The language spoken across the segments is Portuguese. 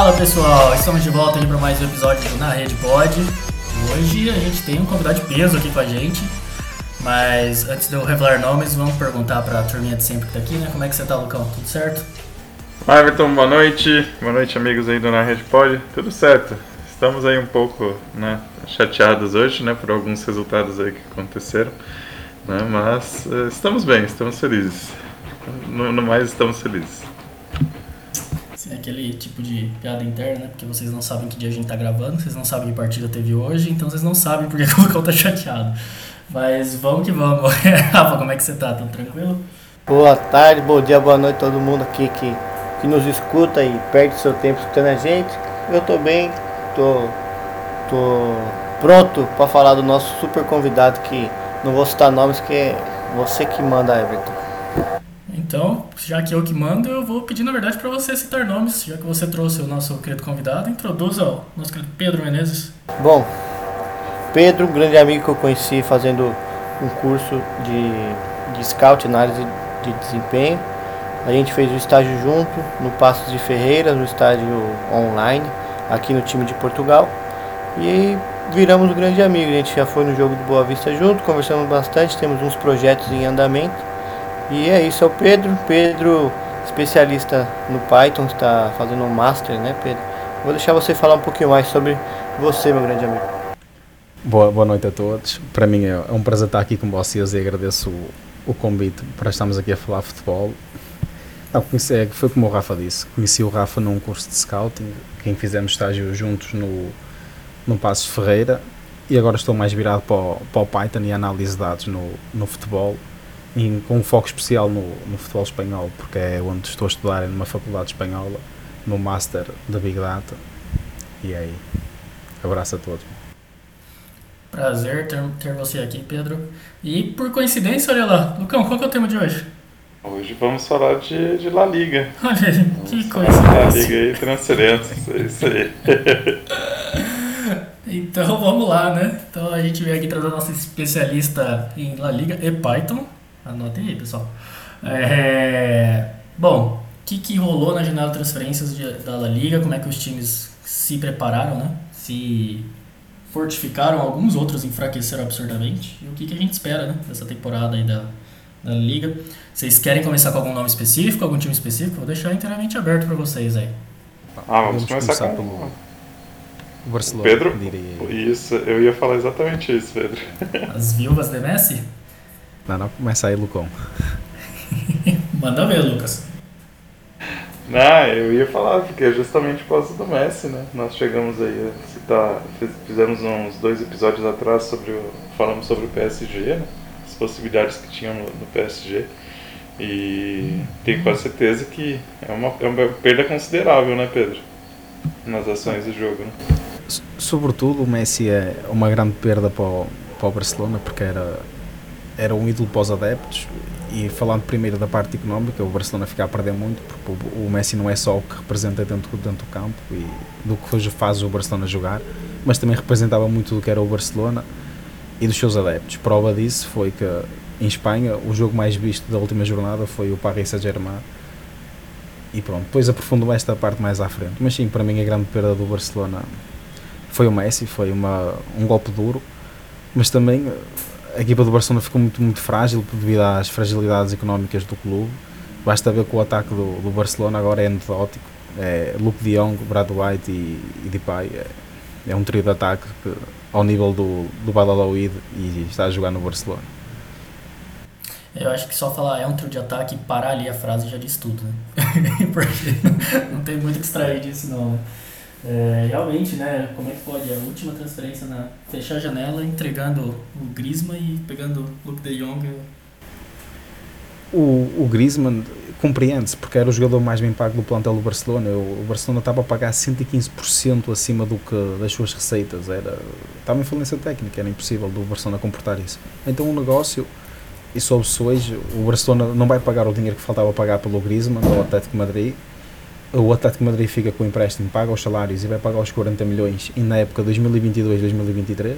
Fala pessoal, estamos de volta aqui para mais um episódio do Na Rede Pod. Hoje a gente tem um convidado de peso aqui com a gente, mas antes de eu revelar nomes, vamos perguntar para a turminha de sempre que tá aqui, né? Como é que você tá, Lucão? Tudo certo? Olá, Everton, boa noite. Boa noite, amigos aí do Na Rede Pod. Tudo certo. Estamos aí um pouco né, chateados hoje, né, por alguns resultados aí que aconteceram, né, mas uh, estamos bem, estamos felizes. No, no mais, estamos felizes. Sim, aquele tipo de piada interna, né? Porque vocês não sabem que dia a gente tá gravando, vocês não sabem que partida teve hoje, então vocês não sabem porque o Lucão tá chateado. Mas vamos que vamos. Rafa, como é que você tá? Tudo tranquilo? Boa tarde, bom dia, boa noite todo mundo aqui que, que nos escuta e perde seu tempo escutando a gente. Eu tô bem, tô, tô pronto para falar do nosso super convidado que não vou citar nomes que é você que manda, Everton. Então, já que eu que mando, eu vou pedir na verdade para você citar nomes, já que você trouxe o nosso querido convidado, introduza o nosso querido Pedro Menezes. Bom, Pedro, um grande amigo que eu conheci fazendo um curso de, de scout, análise de desempenho. A gente fez o estágio junto no Passos de Ferreira, no estágio online, aqui no time de Portugal. E viramos um grande amigo. A gente já foi no jogo do Boa Vista junto, conversamos bastante, temos uns projetos em andamento. E é isso, é o Pedro. Pedro, especialista no Python, está fazendo um Master, né, Pedro? Vou deixar você falar um pouquinho mais sobre você, meu grande amigo. Boa, boa noite a todos. Para mim é, é um prazer estar aqui com vocês e agradeço o, o convite para estarmos aqui a falar futebol. Não, conheci, é foi como o Rafa disse, conheci o Rafa num curso de scouting, quem fizemos estágio juntos no, no Passos Ferreira e agora estou mais virado para o, para o Python e análise de dados no, no futebol, em, com um foco especial no, no futebol espanhol, porque é onde estou a estudar numa faculdade espanhola, no Master da Big Data. E é aí, abraço a todos. Prazer ter, ter você aqui, Pedro. E por coincidência, olha lá, Lucão, qual que é o tema de hoje? Hoje vamos falar de, de La Liga. Olha aí, que coincidência. La Liga e transferências, é isso aí. então vamos lá, né? Então a gente veio aqui trazer a nossa especialista em La Liga e Python. Anotem aí, pessoal. É... Bom, o que, que rolou na janela de transferências de, da La Liga? Como é que os times se prepararam, né? Se fortificaram, alguns outros enfraqueceram absurdamente. E o que, que a gente espera né, dessa temporada aí da, da Liga? Vocês querem começar com algum nome específico, algum time específico? Vou deixar inteiramente aberto para vocês aí. Ah, vamos, vamos começar, com pelo o Barcelona. Pedro? Isso, eu ia falar exatamente isso, Pedro. As viúvas de Messi? Não, não, começa aí, Lucão. Manda ver, Lucas. Não, eu ia falar, porque é justamente por causa do Messi, né? Nós chegamos aí a citar, fizemos uns dois episódios atrás sobre o, falamos sobre o PSG, né? As possibilidades que tinham no, no PSG. E tenho quase certeza que é uma, é uma perda considerável, né, Pedro? Nas ações do jogo, né? Sobretudo, o Messi é uma grande perda para o, para o Barcelona, porque era, era um ídolo para os adeptos e falando primeiro da parte económica, o Barcelona fica a perder muito, porque o Messi não é só o que representa dentro, dentro do campo e do que hoje faz o Barcelona jogar, mas também representava muito do que era o Barcelona e dos seus adeptos. Prova disso foi que em Espanha o jogo mais visto da última jornada foi o Paris Saint-Germain. E pronto, depois aprofundou esta parte mais à frente. Mas sim, para mim a grande perda do Barcelona foi o Messi, foi uma, um golpe duro, mas também a equipa do Barcelona ficou muito, muito frágil devido às fragilidades económicas do clube. Basta ver que o ataque do, do Barcelona agora é anedótico. É Luke de Jong, Brad White e, e Depay. É, é um trio de ataque que, ao nível do, do Badaloid e está a jogar no Barcelona. Eu acho que só falar é um trio de ataque e parar ali a frase já diz tudo, né? Porque não tem muito que extrair disso não, né? É, realmente, né? Como é que pode? A última transferência na fechar a janela, entregando o Griezmann e pegando o Luke de Jong. O, o Griezmann compreende-se porque era o jogador mais bem pago do plantel do Barcelona. O Barcelona estava a pagar 115% acima do que das suas receitas. Era, estava em falência técnica, era impossível do Barcelona comportar isso. Então o negócio, e soube-se hoje, o Barcelona não vai pagar o dinheiro que faltava pagar pelo Griezmann do Atlético Madrid o Atlético Madrid fica com o empréstimo, paga os salários e vai pagar os 40 milhões e na época 2022-2023.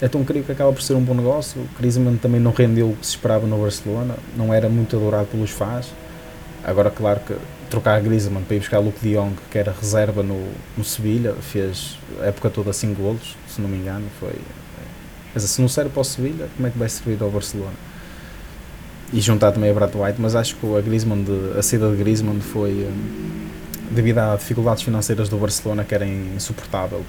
Então creio que acaba por ser um bom negócio. O Griezmann também não rendeu o que se esperava no Barcelona, não era muito adorado pelos fãs. Agora, claro que trocar Griezmann para ir buscar Luke de Jong, que era reserva no, no Sevilha, fez a época toda 5 golos, se não me engano. Foi, mas se não serve para o Sevilha, como é que vai servir ao Barcelona? E juntar também a Brad White, mas acho que a, Griezmann de, a saída de Griezmann foi hum, devido às dificuldades financeiras do Barcelona que era insuportável.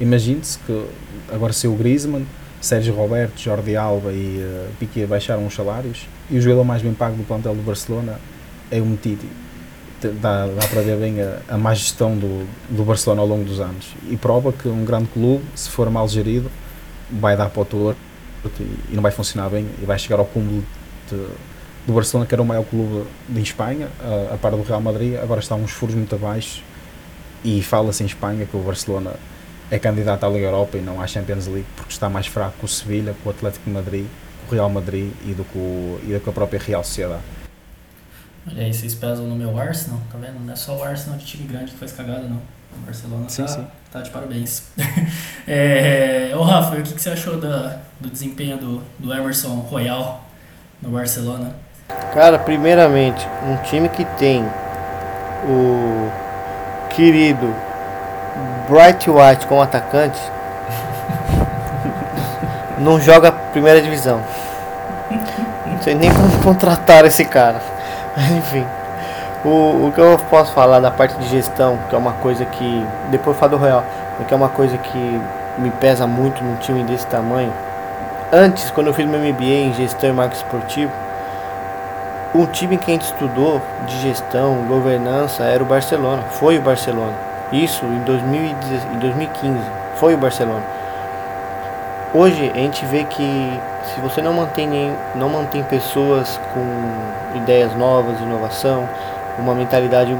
Imagine-se que agora se o Griezmann, Sérgio Roberto, Jordi Alba e uh, Piqué baixaram os salários e o jogador mais bem pago do plantel do Barcelona é o Metiti. Dá, dá para ver bem a, a má gestão do, do Barcelona ao longo dos anos e prova que um grande clube, se for mal gerido, vai dar para o torto e, e não vai funcionar bem e vai chegar ao cúmulo de, do Barcelona, que era o maior clube de Espanha, a, a par do Real Madrid, agora está uns furos muito abaixo e fala-se em Espanha que o Barcelona é candidato à Liga Europa e não à Champions League porque está mais fraco que o Sevilha, com o Atlético de Madrid, com o Real Madrid e do que, o, e do que a própria Real Sociedade. Olha aí, vocês pesam no meu Arsenal, tá vendo? Não é só o Arsenal de time grande que faz cagada, não. O Barcelona sim, tá, sim. tá de parabéns. é, ô Rafa, o que, que você achou da, do desempenho do, do Emerson Royal no Barcelona? Cara, primeiramente, um time que tem o querido Bright White como atacante não joga primeira divisão. Não sei nem como contratar esse cara. Enfim. O, o que eu posso falar da parte de gestão, que é uma coisa que. Depois eu falo do Real, que é uma coisa que me pesa muito num time desse tamanho. Antes, quando eu fiz meu MBA em gestão e marketing esportivo, um time que a gente estudou de gestão, governança, era o Barcelona. Foi o Barcelona. Isso em, 2015. Foi o Barcelona. Hoje a gente vê que se você não mantém, não mantém pessoas com ideias novas, inovação, uma mentalidade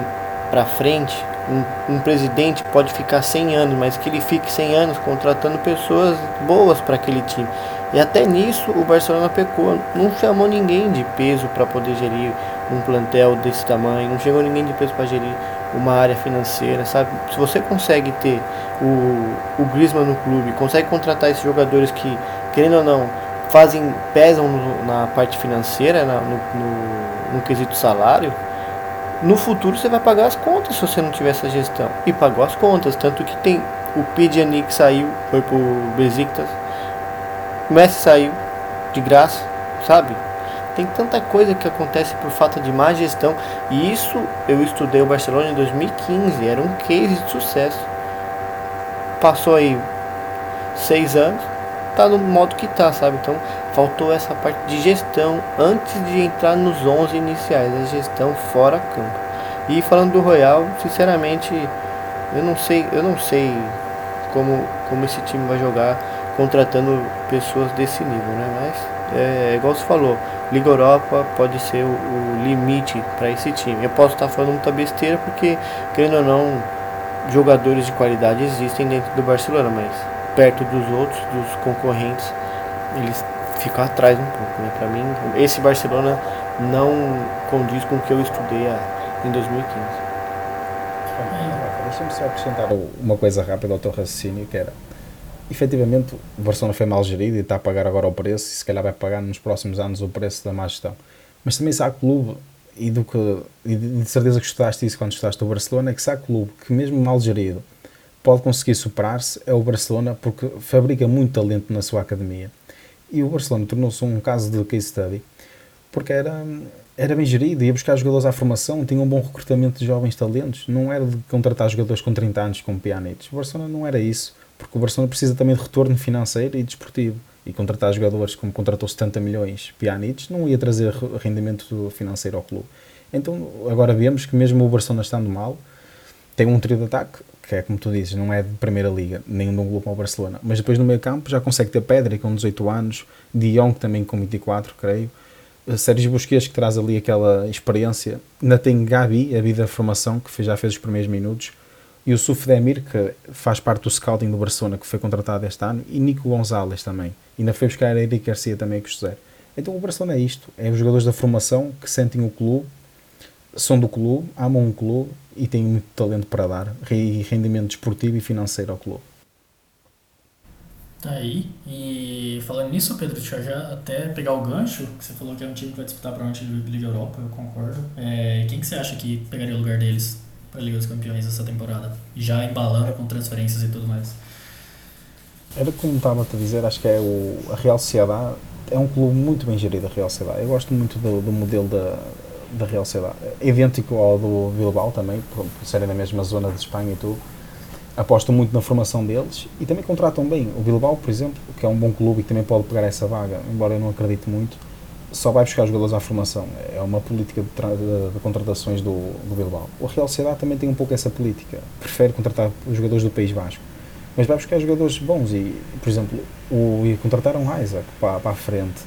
para frente, um, um, presidente pode ficar 100 anos, mas que ele fique 100 anos contratando pessoas boas para aquele time. E até nisso o Barcelona pecou, não chamou ninguém de peso para poder gerir um plantel desse tamanho, não chegou ninguém de peso para gerir uma área financeira, sabe? Se você consegue ter o, o Griezmann no clube, consegue contratar esses jogadores que, querendo ou não, fazem pesam no, na parte financeira, na, no, no, no quesito salário, no futuro você vai pagar as contas se você não tiver essa gestão. E pagou as contas, tanto que tem o Pidjanik saiu, foi pro Besiktas, o Messi saiu de graça, sabe? Tem tanta coisa que acontece por falta de má gestão. E isso eu estudei o Barcelona em 2015, era um case de sucesso. Passou aí seis anos, tá no modo que tá, sabe? Então faltou essa parte de gestão antes de entrar nos 11 iniciais, a gestão fora campo. E falando do Royal, sinceramente, eu não sei, eu não sei como, como esse time vai jogar contratando pessoas desse nível, né? Mas é, é igual você falou, Liga Europa pode ser o, o limite para esse time. Eu posso estar falando muita besteira porque, querendo ou não, jogadores de qualidade existem dentro do Barcelona, mas perto dos outros, dos concorrentes, eles ficam atrás um pouco. Né? Para mim, esse Barcelona não condiz com o que eu estudei em 2015. Deixa-me só acrescentar uma coisa rápida ao teu raciocínio, que era efetivamente o Barcelona foi mal gerido e está a pagar agora o preço e se calhar vai pagar nos próximos anos o preço da má gestão. Mas também se há clube, e, do que, e de certeza que estudaste isso quando estudaste o Barcelona, é que se há clube que mesmo mal gerido pode conseguir superar-se é o Barcelona porque fabrica muito talento na sua academia. E o Barcelona tornou-se um caso de case study porque era, era bem gerido, ia buscar jogadores à formação, tinha um bom recrutamento de jovens talentos, não era de contratar jogadores com 30 anos como Pjanic. O Barcelona não era isso porque o Barcelona precisa também de retorno financeiro e desportivo. E contratar jogadores como contratou 70 milhões Pjanic não ia trazer rendimento financeiro ao clube. Então agora vemos que mesmo o Barcelona estando mal, tem um trio de ataque, que é como tu dizes, não é de primeira liga, nem de um clube como o Barcelona. Mas depois no meio campo já consegue ter Pedri com 18 anos, Dion também com 24, creio. Sérgio Busquets que traz ali aquela experiência. Ainda tem Gabi, a vida de formação, que já fez os primeiros minutos e o Suf Demir, que faz parte do scouting do Barcelona, que foi contratado este ano, e Nico Gonzalez também. E ainda foi buscar a Eric Garcia também com o José. Então o Barcelona é isto: é os jogadores da formação que sentem o clube, são do clube, amam o clube e têm muito talento para dar, e rendimento desportivo e financeiro ao clube. Tá aí. E falando nisso, Pedro, deixa eu já até pegar o gancho, que você falou que é um time que vai disputar provavelmente a Liga Europa, eu concordo. É, quem que você acha que pegaria o lugar deles para a Liga dos Campeões essa temporada? Já embalando com transferências e tudo mais. Era como estava a dizer, acho que é o, a Real Sociedade é um clube muito bem gerido, a Real Sociedade. Eu gosto muito do, do modelo da, da Real Sociedade. É idêntico ao do Bilbao também, por, por serem na mesma zona de Espanha e tudo. Apostam muito na formação deles e também contratam bem. O Bilbao, por exemplo, que é um bom clube e que também pode pegar essa vaga, embora eu não acredite muito, só vai buscar jogadores à formação. É uma política de, de, de contratações do, do Bilbao. O Real Sociedade também tem um pouco essa política. Prefere contratar os jogadores do País Vasco mas vai buscar jogadores bons e, por exemplo, o, e contrataram o Isaac para, para a frente.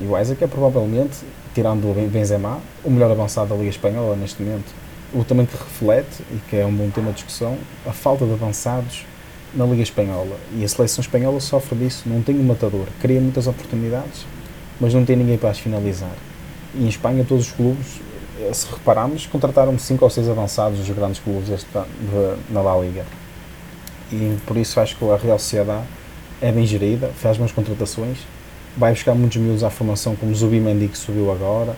E o Isaac é provavelmente, tirando o Benzema, o melhor avançado da Liga Espanhola neste momento. O também que reflete, e que é um bom tema de discussão, a falta de avançados na Liga Espanhola. E a seleção espanhola sofre disso, não tem um matador, cria muitas oportunidades, mas não tem ninguém para as finalizar. E em Espanha todos os clubes, eh, se repararmos, contrataram 5 ou 6 avançados dos grandes clubes este, na La Liga. E por isso acho que a Real Sociedade é bem gerida, faz boas contratações, vai buscar muitos miúdos à formação, como Zubimendi que subiu agora,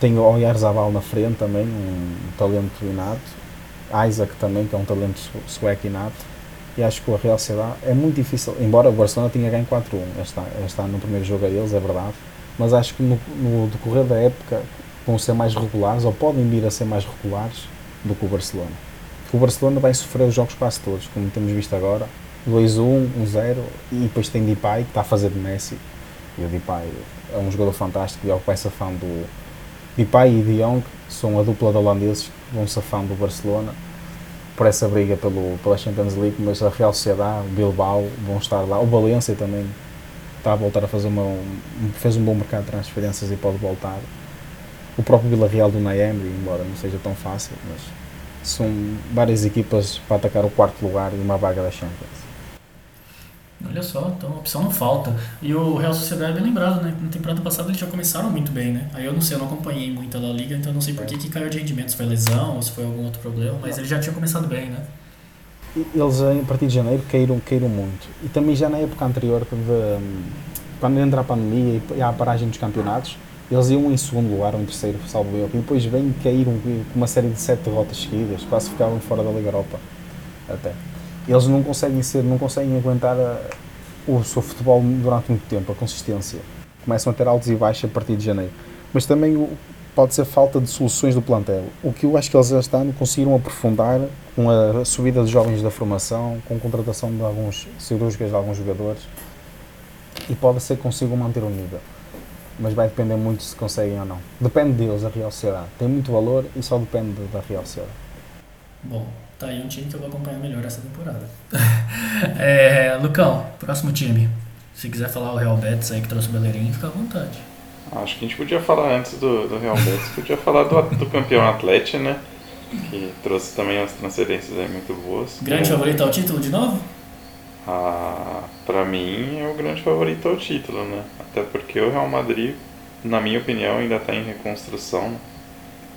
tem o Oyarzabal na frente também, um talento inato, Isaac também, que é um talento sueco inato, e acho que a Real Sociedade é muito difícil, embora o Barcelona tenha ganho 4-1, está, está no primeiro jogo a eles, é verdade, mas acho que no, no decorrer da época vão ser mais regulares, ou podem vir a ser mais regulares do que o Barcelona o Barcelona vai sofrer os jogos quase todos, como temos visto agora. 2-1, 1-0 e depois tem Depay que está a fazer de Messi. E o Depay é um jogador fantástico e é o que vai safando do Depay e De Jong são a dupla de holandeses que vão safando do Barcelona por essa briga pelo, pela Champions League, mas a Real Sociedade, o Bilbao vão estar lá. O Valência também está a voltar a fazer uma, um, fez um bom mercado de transferências e pode voltar. O próprio Vila Real do Naemri, embora não seja tão fácil, mas são várias equipas para atacar o quarto lugar e uma vaga da Champions. Olha só, então a opção não falta. E o Real Sociedade é bem lembrado, né? Na temporada passada eles já começaram muito bem, né? Aí eu não sei, eu não acompanhei muito a La Liga, então não sei por que, que caiu de rendimento, se foi lesão ou se foi algum outro problema, mas eles já tinham começado bem, né? Eles, a partir de janeiro, caíram, caíram muito. E também já na época anterior, quando, quando entra a pandemia e a paragem dos campeonatos, eles iam em segundo lugar ou em terceiro, salvo eu, e depois vêm caíram com uma série de sete derrotas seguidas, quase ficavam fora da Liga Europa. Até. Eles não conseguem ser, não conseguem aguentar a, o seu futebol durante muito tempo, a consistência. Começam a ter altos e baixos a partir de janeiro. Mas também pode ser falta de soluções do plantel. O que eu acho que eles este ano conseguiram aprofundar com a subida de jovens da formação, com a contratação de alguns cirúrgicas de alguns jogadores, e pode ser que consigam manter o nível mas vai depender muito se conseguem ou não. Depende deles, a Real Sociedade. Tem muito valor e só depende da Real Sociedade. Bom, tá aí um time que eu vou acompanhar melhor essa temporada. é, Lucão, próximo time. Se quiser falar o Real Betis aí que trouxe o Bellerin, fica à vontade. Acho que a gente podia falar antes do, do Real Betis, podia falar do, do campeão Atlético, né? Que trouxe também as transferências aí muito boas. Grande é, favorito ao título de novo? Ah, para mim é o grande favorito ao título, né? Até porque o Real Madrid, na minha opinião, ainda está em reconstrução.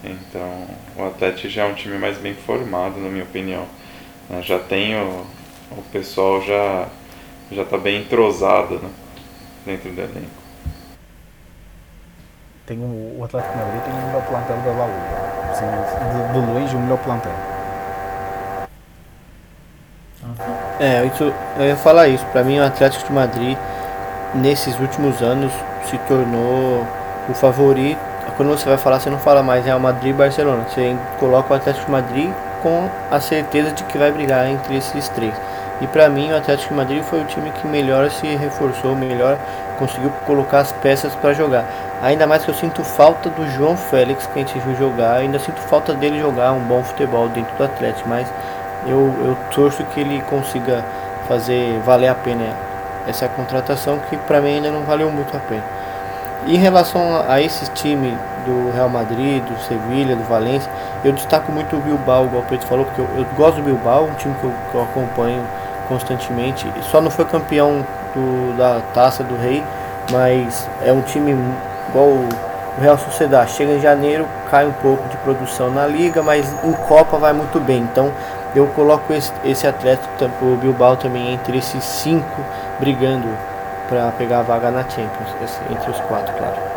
Então, o Atlético já é um time mais bem formado, na minha opinião. Né? Já tem o, o pessoal já já está bem entrosado né? dentro do elenco. Tem o, o Atlético Madrid tem o melhor plantel da La Liga. Assim, de, de longe, o melhor plantel. É, isso, eu ia falar isso. Para mim, o Atlético de Madrid, nesses últimos anos, se tornou o favorito. Quando você vai falar, você não fala mais Real Madrid e Barcelona. Você coloca o Atlético Madrid com a certeza de que vai brigar entre esses três. E para mim, o Atlético Madrid foi o time que melhor se reforçou, melhor conseguiu colocar as peças para jogar. Ainda mais que eu sinto falta do João Félix que a gente viu jogar, ainda sinto falta dele jogar um bom futebol dentro do Atlético, mas eu, eu torço que ele consiga fazer valer a pena essa contratação que para mim ainda não valeu muito a pena. Em relação a esse time do Real Madrid, do Sevilha, do Valência, eu destaco muito o Bilbao, igual o Pedro falou, porque eu, eu gosto do Bilbao, um time que eu, que eu acompanho constantemente. Só não foi campeão do, da Taça do Rei, mas é um time igual o Real Sociedade. Chega em janeiro, cai um pouco de produção na liga, mas em Copa vai muito bem. Então eu coloco esse, esse atleta, o Bilbao também, entre esses cinco brigando para pegar a vaga na Champions, entre os quatro, claro.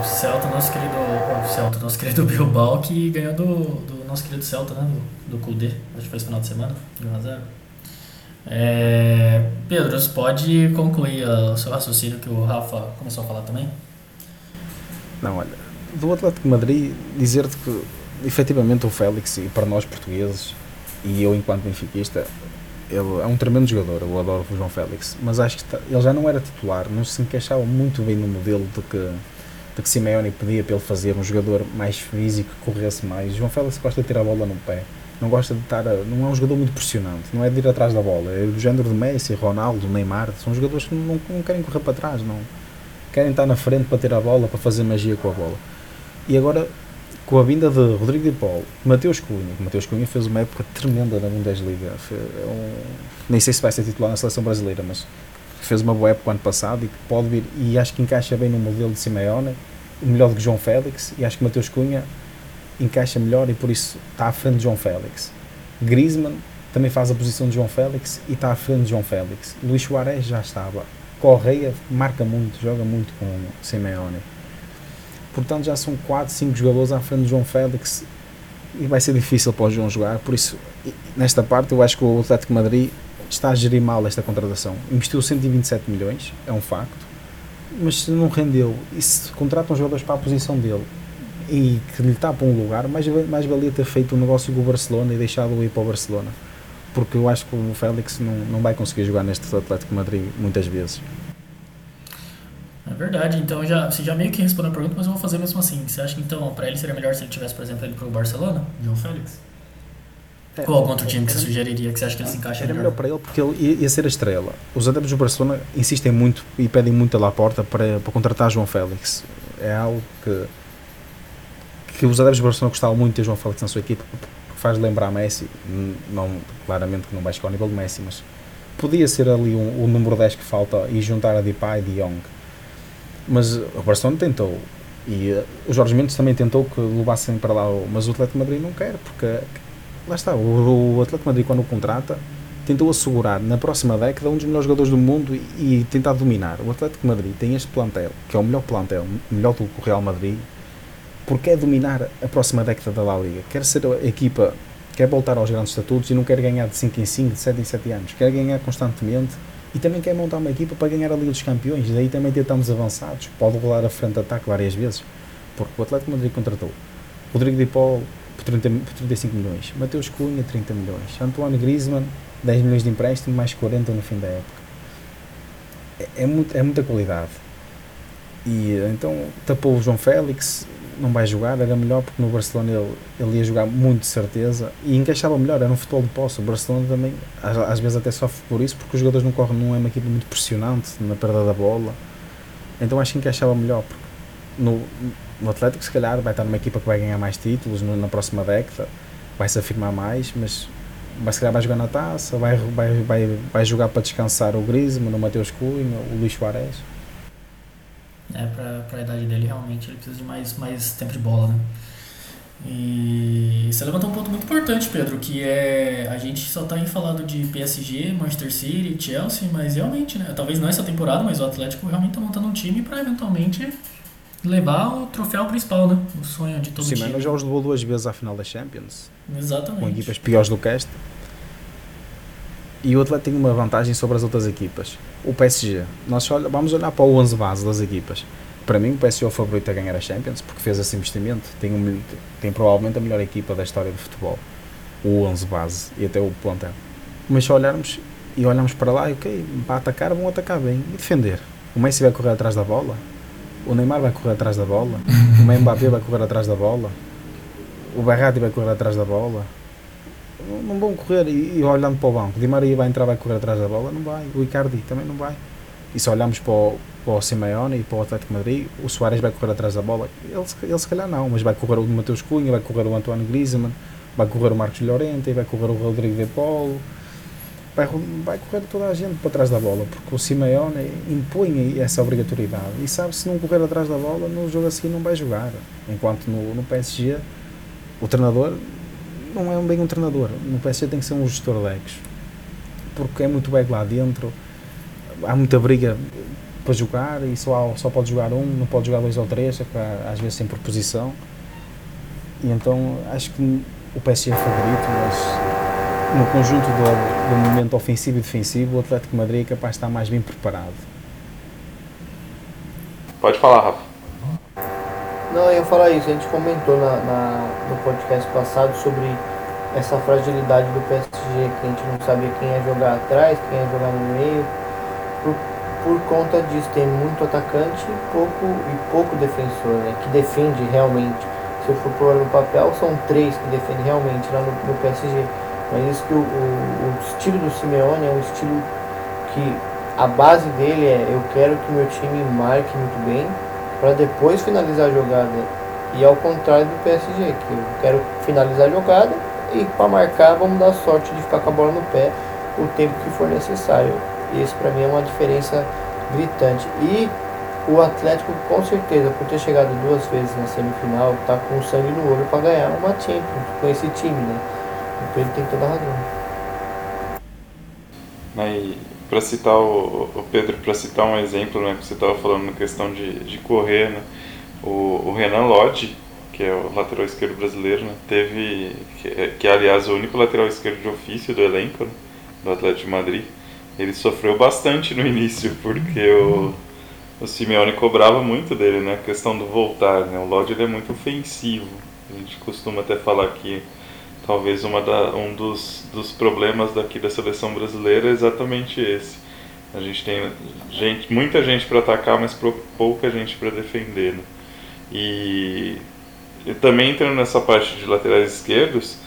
O Celta, nosso querido, o Celta, nosso querido Bilbao, que ganhou do, do nosso querido Celta, né? Do, do Kudê, acho que foi esse final de semana, de 1x0. É, Pedro, você pode concluir o seu raciocínio que o Rafa começou a falar também? Não, olha, do Atlético de Madrid, dizer-te que efetivamente o Félix, e para nós portugueses, e eu enquanto benfiquista, ele é um tremendo jogador, eu adoro o João Félix, mas acho que está, ele já não era titular, não se encaixava muito bem no modelo de que, de que Simeone pedia para ele fazer, um jogador mais físico, que corresse mais. João Félix gosta de ter a bola no pé, não gosta de estar, não é um jogador muito pressionante, não é de ir atrás da bola, é do género de Messi, Ronaldo, Neymar, são jogadores que não, não querem correr para trás, não querem estar na frente para ter a bola, para fazer magia com a bola. E agora com a vinda de Rodrigo de Paulo, Mateus Cunha, Mateus Cunha fez uma época tremenda na Bundesliga. É um, nem sei se vai ser titular na seleção brasileira, mas fez uma boa época ano passado e que pode vir, e acho que encaixa bem no modelo de Simeone, melhor do que João Félix, e acho que Mateus Cunha encaixa melhor e por isso está à frente de João Félix. Griezmann também faz a posição de João Félix e está à frente de João Félix. Luís Soares já estava. Correia marca muito, joga muito com Simeone. Portanto, já são 4, 5 jogadores à frente de João Félix e vai ser difícil para o João jogar. Por isso, nesta parte, eu acho que o Atlético Madrid está a gerir mal esta contratação. Investiu 127 milhões, é um facto, mas se não rendeu e se contratam jogadores para a posição dele e que lhe tapam um lugar, mais, mais valia ter feito um negócio com o Barcelona e deixado-o ir para o Barcelona. Porque eu acho que o Félix não, não vai conseguir jogar neste Atlético Madrid muitas vezes. É verdade, então já, você já meio que respondeu a pergunta, mas eu vou fazer mesmo assim. Você acha que então para ele seria melhor se ele tivesse, por exemplo, ele para o Barcelona, João Félix? É, Ou algum outro time que você sugeriria que você acha que ele se encaixa era melhor? melhor para ele porque ele ia, ser a estrela. Os adeptos do Barcelona insistem muito e pedem muito lá à porta para, para contratar João Félix. É algo que, que os adeptos do Barcelona gostavam muito de ter João Félix na sua equipe, porque faz lembrar Messi. Não, claramente que não vai chegar ao nível de Messi, mas podia ser ali o um, um número 10 que falta e juntar a Depay e De Jong mas o Barcelona tentou. E uh, o Jorge Mendes também tentou que levassem para lá, mas o Atlético Madrid não quer, porque lá está, o, o Atlético Madrid quando o contrata tentou assegurar na próxima década um dos melhores jogadores do mundo e, e tentar dominar. O Atlético Madrid tem este plantel, que é o melhor plantel, melhor do que o Real Madrid, porque é dominar a próxima década da La Liga. Quer ser a equipa, quer voltar aos grandes estatutos e não quer ganhar de 5 em 5, de 7 em 7 anos, quer ganhar constantemente e também quer montar uma equipa para ganhar a Liga dos Campeões. Daí também tentamos avançados. Pode rolar a frente de ataque várias vezes. Porque o Atlético Madrid contratou Rodrigo de Paul por, 30, por 35 milhões, Mateus Cunha 30 milhões, Antoine Griezmann 10 milhões de empréstimo, mais 40 no fim da época. É, é, muito, é muita qualidade. E então tapou o João Félix, não vai jogar, era melhor porque no Barcelona ele, ele ia jogar muito de certeza e encaixava melhor, era um futebol de posse. O Barcelona também, às, às, vezes até sofre por isso, porque os jogadores não correm, não é uma equipe muito pressionante na perda da bola. Então acho que encaixava melhor, porque no, no Atlético se calhar vai estar numa equipa que vai ganhar mais títulos no, na próxima década, vai se afirmar mais, mas vai, se calhar vai jogar na taça, vai, vai, vai, vai jogar para descansar o Griezmann, o Mateus Cunha, o Luís Soares né, para a idade dele, realmente ele precisa de mais, mais tempo de bola, né? E você levantou um ponto muito importante, Pedro, que é a gente só está em falando de PSG, Manchester City, Chelsea, mas realmente, né? Talvez não essa temporada, mas o Atlético realmente está montando um time para eventualmente levar o troféu principal, né? O sonho de todo Sim, time. Sim, já os levou duas vezes à final da Champions. Exatamente. Com equipas piores do que esta. E o Atlético tem uma vantagem sobre as outras equipas. O PSG, nós olha, vamos olhar para o 11 base das equipas. Para mim, o PSG é o favorito a ganhar a Champions porque fez esse investimento. Tem, um, tem provavelmente a melhor equipa da história do futebol. O 11 base e até o plantel. Mas se olharmos e olhamos para lá, ok, para atacar, vão atacar bem e defender. O Messi vai correr atrás da bola, o Neymar vai correr atrás da bola, o Mbappé vai correr atrás da bola, o Berratti vai correr atrás da bola, não vão correr e, e olhando para o banco, Di Maria vai entrar, vai correr atrás da bola, não vai, o Icardi também não vai. E se olhamos para o, para o Simeone e para o Atlético Madrid, o Soares vai correr atrás da bola, ele, ele se calhar não, mas vai correr o Mateus Cunha, vai correr o Antoine Griezmann, vai correr o Marcos Llorente, vai correr o Rodrigo de Paulo, vai, vai correr toda a gente para trás da bola, porque o Simeone impõe essa obrigatoriedade. E sabe se não correr atrás da bola, no jogo a seguir não vai jogar. Enquanto no, no PSG, o treinador não é bem um treinador. No PSG tem que ser um gestor de egos. porque é muito ego lá dentro, há muita briga para jogar e só, há, só pode jogar um, não pode jogar dois ou três, é às vezes sem proposição. E então acho que o PSG é favorito, mas no conjunto do, do momento ofensivo e defensivo, o Atlético Madrid é capaz de estar mais bem preparado. Pode falar, Rafa. Não, eu ia falar isso, a gente comentou na, na, no podcast passado sobre essa fragilidade do PSG, que a gente não sabia quem ia jogar atrás, quem ia jogar no meio. Por, por conta disso, tem muito atacante e pouco, e pouco defensor, né, que defende realmente. Se eu for pôr no papel, são três que defendem realmente lá no, no PSG. Mas isso que o, o, o estilo do Simeone é um estilo que a base dele é eu quero que meu time marque muito bem para depois finalizar a jogada. E ao contrário do PSG, que eu quero finalizar a jogada e para marcar vamos dar sorte de ficar com a bola no pé o tempo que for necessário. Esse para mim é uma diferença gritante. E o Atlético com certeza, por ter chegado duas vezes na semifinal, tá com sangue no olho para ganhar uma Champions com esse time, né? Então ele tem toda a razão. Aí, para citar o, o Pedro, para citar um exemplo, né, que você estava falando na questão de, de correr, né, o, o Renan Lodge, que é o lateral esquerdo brasileiro, né, teve, que, é, que é aliás o único lateral esquerdo de ofício do elenco né, do Atlético de Madrid, ele sofreu bastante no início, porque o, o Simeone cobrava muito dele, né, a questão do voltar, né, o Lodge ele é muito ofensivo, a gente costuma até falar que talvez uma da, um dos, dos problemas daqui da seleção brasileira é exatamente esse. A gente tem gente, muita gente para atacar, mas pouca gente para defender. Né? E, e, também entrando nessa parte de laterais esquerdos,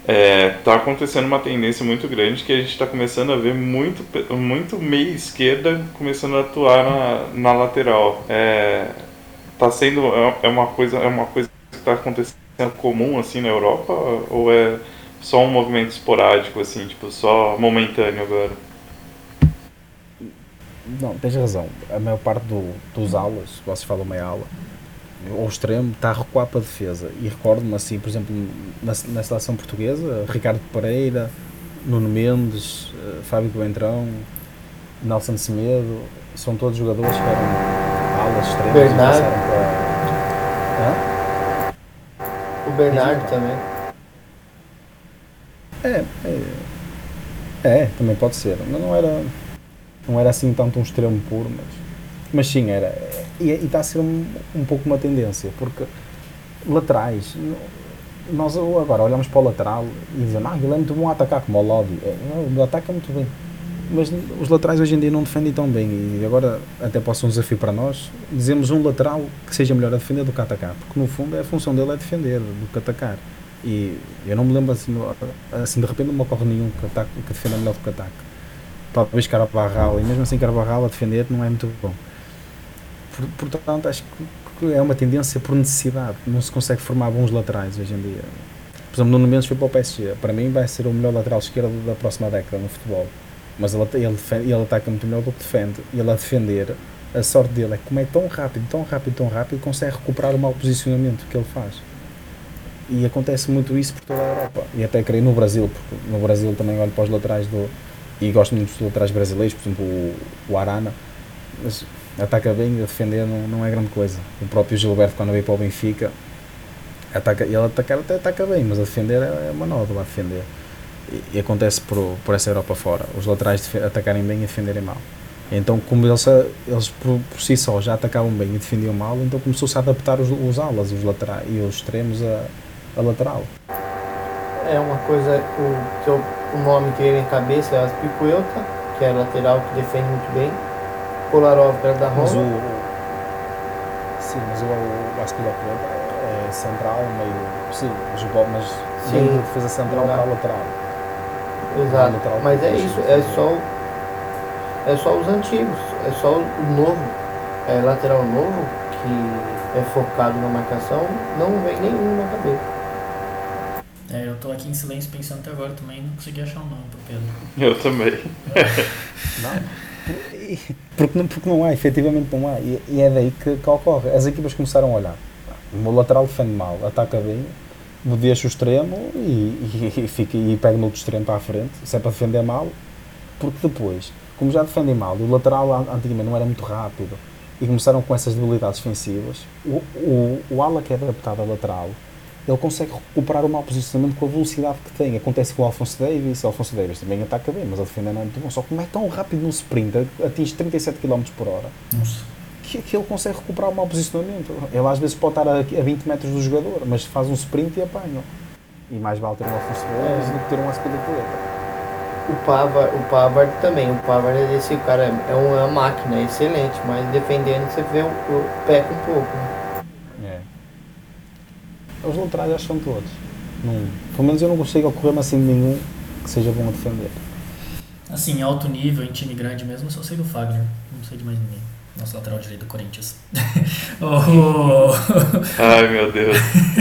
está é, tá acontecendo uma tendência muito grande que a gente está começando a ver muito, muito meia esquerda começando a atuar na, na lateral. É, tá sendo é, é uma coisa é uma coisa que está acontecendo é comum assim na Europa ou é só um movimento esporádico assim, tipo só momentâneo agora? Não, tens razão. A maior parte do, dos aulas, vocês falam meia aula, ao extremo está a recuar para a defesa. E recordo-me assim, por exemplo, na, na seleção portuguesa, Ricardo Pereira, Nuno Mendes, uh, Fábio Coentrão, Nelson Semedo, são todos jogadores que eram alas extremas Bernardo. e passaram para. Hã? O Bernardo também. É, é, é, também pode ser. Mas não era, não era assim tanto um extremo puro, mas, mas sim, era. E está a ser um, um pouco uma tendência, porque laterais, nós agora olhamos para o lateral e dizemos, ah, ele é muito bom a atacar, como o Lodi. É, o ataque é muito bem. Mas os laterais hoje em dia não defendem tão bem e agora até ser um desafio para nós dizemos um lateral que seja melhor a defender do que atacar, porque no fundo é a função dele é defender do que atacar. E eu não me lembro assim, assim de repente não me ocorre nenhum que, ataque, que defenda melhor do que ataque. Talvez Carvajal, e mesmo assim Carvajal a defender não é muito bom. Por, portanto, acho que é uma tendência por necessidade, não se consegue formar bons laterais hoje em dia. Por exemplo, Nuno Mendes foi para o PSG, para mim vai ser o melhor lateral esquerdo da próxima década no futebol mas ele, ele, defende, ele ataca muito melhor do que defende. E ele a defender, a sorte dele é que como é tão rápido, tão rápido, tão rápido, consegue recuperar o mau posicionamento que ele faz. E acontece muito isso por toda a Europa. E até creio no Brasil, porque no Brasil também olho para os laterais do. E gosto muito dos laterais brasileiros, por exemplo o, o Arana, mas ataca bem e a defender não, não é grande coisa. O próprio Gilberto, quando veio para o Benfica, ataca, ele atacar até ataca bem, mas a defender é uma nódoa a defender e acontece por, por essa Europa fora, os laterais atacarem bem e defenderem mal. Então, como eles, eles por, por si só já atacavam bem e defendiam mal, então começou-se a adaptar os, os alas os laterais, e os extremos a, a lateral. É uma coisa, o, que eu, o nome que veio em cabeça é Aspicuelta, que é lateral que defende muito bem. Kolarov, que da Roma. Mas o, sim, mas o, o Aspicuelta é central, meio. Sim, jogou, mas sim, defesa central para a lateral. Exato. Mas é isso, é só, é só os antigos, é só o novo, é, lateral novo, que é focado na marcação, não vem nenhum na cabeça. É, eu tô aqui em silêncio pensando até agora também, não consegui achar um nome pro Pedro. Eu também. não. Porque não, porque não há, efetivamente não há. E, e é daí que, que ocorre. As equipas começaram a olhar. O meu lateral defende mal, ataca bem, deixa o extremo e, e, e, fica, e pega no outro extremo para a frente. Se é para defender mal, Porque depois, como já defendem mal, o lateral antigamente não era muito rápido, e começaram com essas debilidades defensivas, o, o, o ala que é adaptado a lateral, ele consegue recuperar o mau posicionamento com a velocidade que tem. Acontece com o Alfonso Davis, o Alfonso Davis também ataca bem, mas a defender não é muito bom. Só como é tão rápido no sprint, atinge 37 km por hora, Nossa. Que, que ele consegue recuperar o mau posicionamento. Ele às vezes pode estar a, a 20 metros do jogador, mas faz um sprint e apanha. E mais vale ter um Alfonso Davis do que ter um Aspilicueta. O Pavard, o Pavard também, o Pavard é esse cara, é uma máquina, é excelente, mas defendendo você vê o, o peca um pouco. né? É. Os laterais acho que são todos. Não, pelo menos eu não consigo ocorrer-me assim de nenhum que seja bom a defender. Assim, em alto nível, em time grande mesmo, eu só sei do Fagner. Não sei de mais ninguém. Nosso lateral direito do Corinthians. o... Ai meu Deus.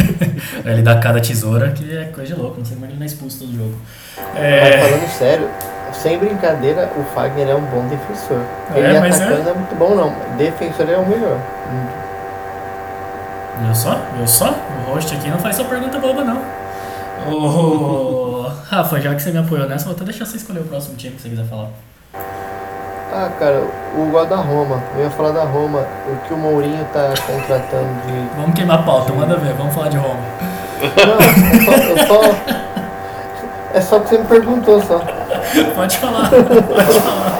ele dá cada tesoura, que é coisa de louco. Não sei como ele não é expulso todo jogo. Mas É, falando sério, sem brincadeira, o Fagner é um bom defensor. É, Ele mas atacando não é muito bom não, defensor é o melhor. eu só? Eu só? O host aqui não faz só pergunta boba, não. O... Rafa, já que você me apoiou nessa, vou até deixar você escolher o próximo time que você quiser falar. Ah, cara, o igual da Roma. Eu ia falar da Roma, o que o Mourinho tá contratando de. Vamos queimar a pauta, manda ver, vamos falar de Roma. Não, é só, eu só. É só que você me perguntou só. Pode falar, pode falar.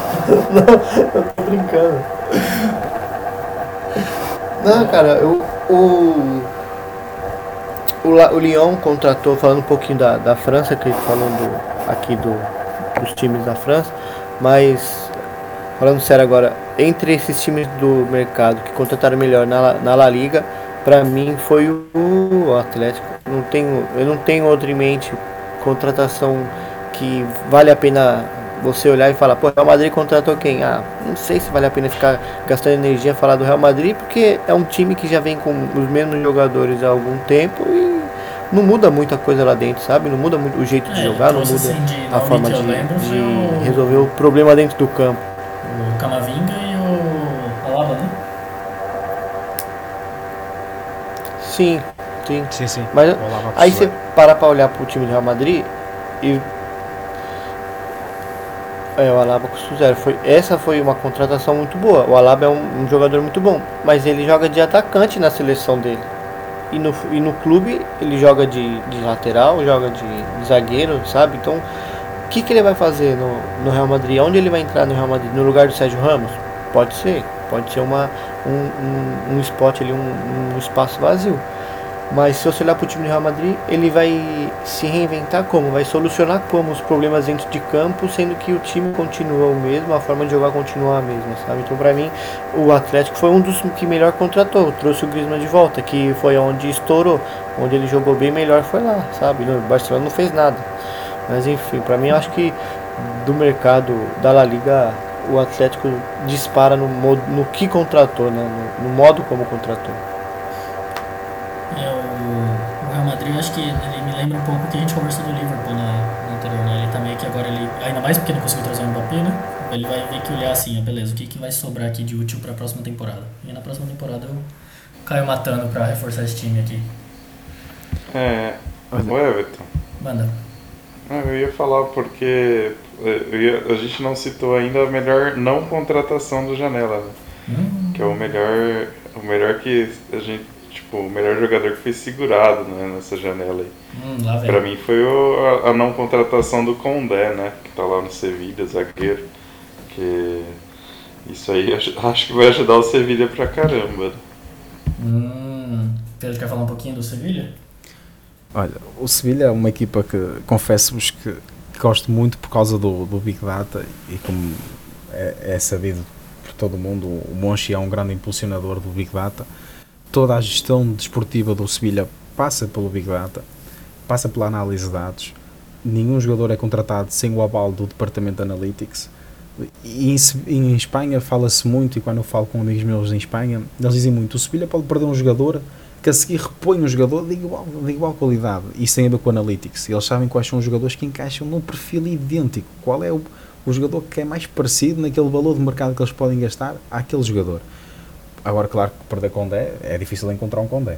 Eu tô brincando. Não, cara, eu, o. O, o Lyon contratou, falando um pouquinho da, da França, que falando aqui do, dos times da França, mas falando sério agora, entre esses times do mercado que contrataram melhor na, na La Liga, pra mim foi o, Atlético. Não tenho, eu não tenho outra em mente contratação que vale a pena você olhar e falar, pô, Real Madrid contratou quem? Ah, não sei se vale a pena ficar gastando energia falar do Real Madrid, porque é um time que já vem com os mesmos jogadores há algum tempo e não muda muita coisa lá dentro, sabe? Não muda muito o jeito de É, jogar, não muda assim, de a forma de, lembro de o- resolver o problema dentro do campo. O Camavinga e o Alaba, né? Sim, sim. Sim, sim. Mas aí você parar pra olhar pro time do Real Madrid e. É, o Alaba custo zero. Foi, essa foi uma contratação muito boa. O Alaba é um, um jogador muito bom, mas ele joga de atacante na seleção dele. E no, e no clube ele joga de, de lateral, joga de, de zagueiro, sabe? Então, o que, que ele vai fazer no, no Real Madrid? Onde ele vai entrar no Real Madrid? No lugar do Sérgio Ramos? Pode ser. Pode ser uma, um, um, um spot ali, um, um espaço vazio. Mas se você olhar para o time do Real Madrid, ele vai se reinventar como? Vai solucionar como os problemas dentro de campo, sendo que o time continua o mesmo, a forma de jogar continua a mesma, sabe? Então, para mim, o Atlético foi um dos que melhor contratou, trouxe o Griezmann de volta, que foi onde estourou, onde ele jogou bem melhor foi lá, sabe? No Barcelona não fez nada. Mas enfim, para mim, eu acho que do mercado da La Liga, o Atlético dispara no, modo, no que contratou, né? No, no modo como contratou. É, o, o Real Madrid, eu acho que ele me lembra um pouco o que a gente conversou do Liverpool na, no anterior, né? Ele tá meio que agora, ele, ainda mais porque não conseguiu trazer o Mbappé, né? Ele vai ver que olhar assim, ah, beleza, o que, que vai sobrar aqui de útil pra próxima temporada? E na próxima temporada eu caio matando pra reforçar esse time aqui. É. O Everton. Manda. Ah, eu ia falar porque eh, ia- a gente não citou ainda a melhor não contratação do Janela, né? Hum, que é o melhor, o melhor que a gente, tipo, o melhor jogador que foi segurado né, nessa janela aí. hum, Pra mim foi o- a, a não contratação do Condé, né, que tá lá no Sevilha, zagueiro, que isso aí acho, acho que vai ajudar o Sevilha pra caramba. Hum, Pedro quer falar um pouquinho do Sevilha? Olha, o Sevilha é uma equipa que confesso-vos que gosto muito por causa do, do Big Data e como é, é sabido por todo mundo, o Monchi é um grande impulsionador do Big Data. Toda a gestão desportiva do Sevilha passa pelo Big Data, passa pela análise de dados. Nenhum jogador é contratado sem o aval do Departamento de Analytics. E em, em Espanha fala-se muito, e quando eu falo com amigos meus em Espanha, eles dizem muito: o Sevilha pode perder um jogador que a seguir repõe um jogador de igual, de igual qualidade. Isso tem a ver com o Analytics. Eles sabem quais são os jogadores que encaixam num perfil idêntico. Qual é o, o jogador que é mais parecido naquele valor de mercado que eles podem gastar àquele jogador. Agora, claro que perder Condé é difícil encontrar um Condé.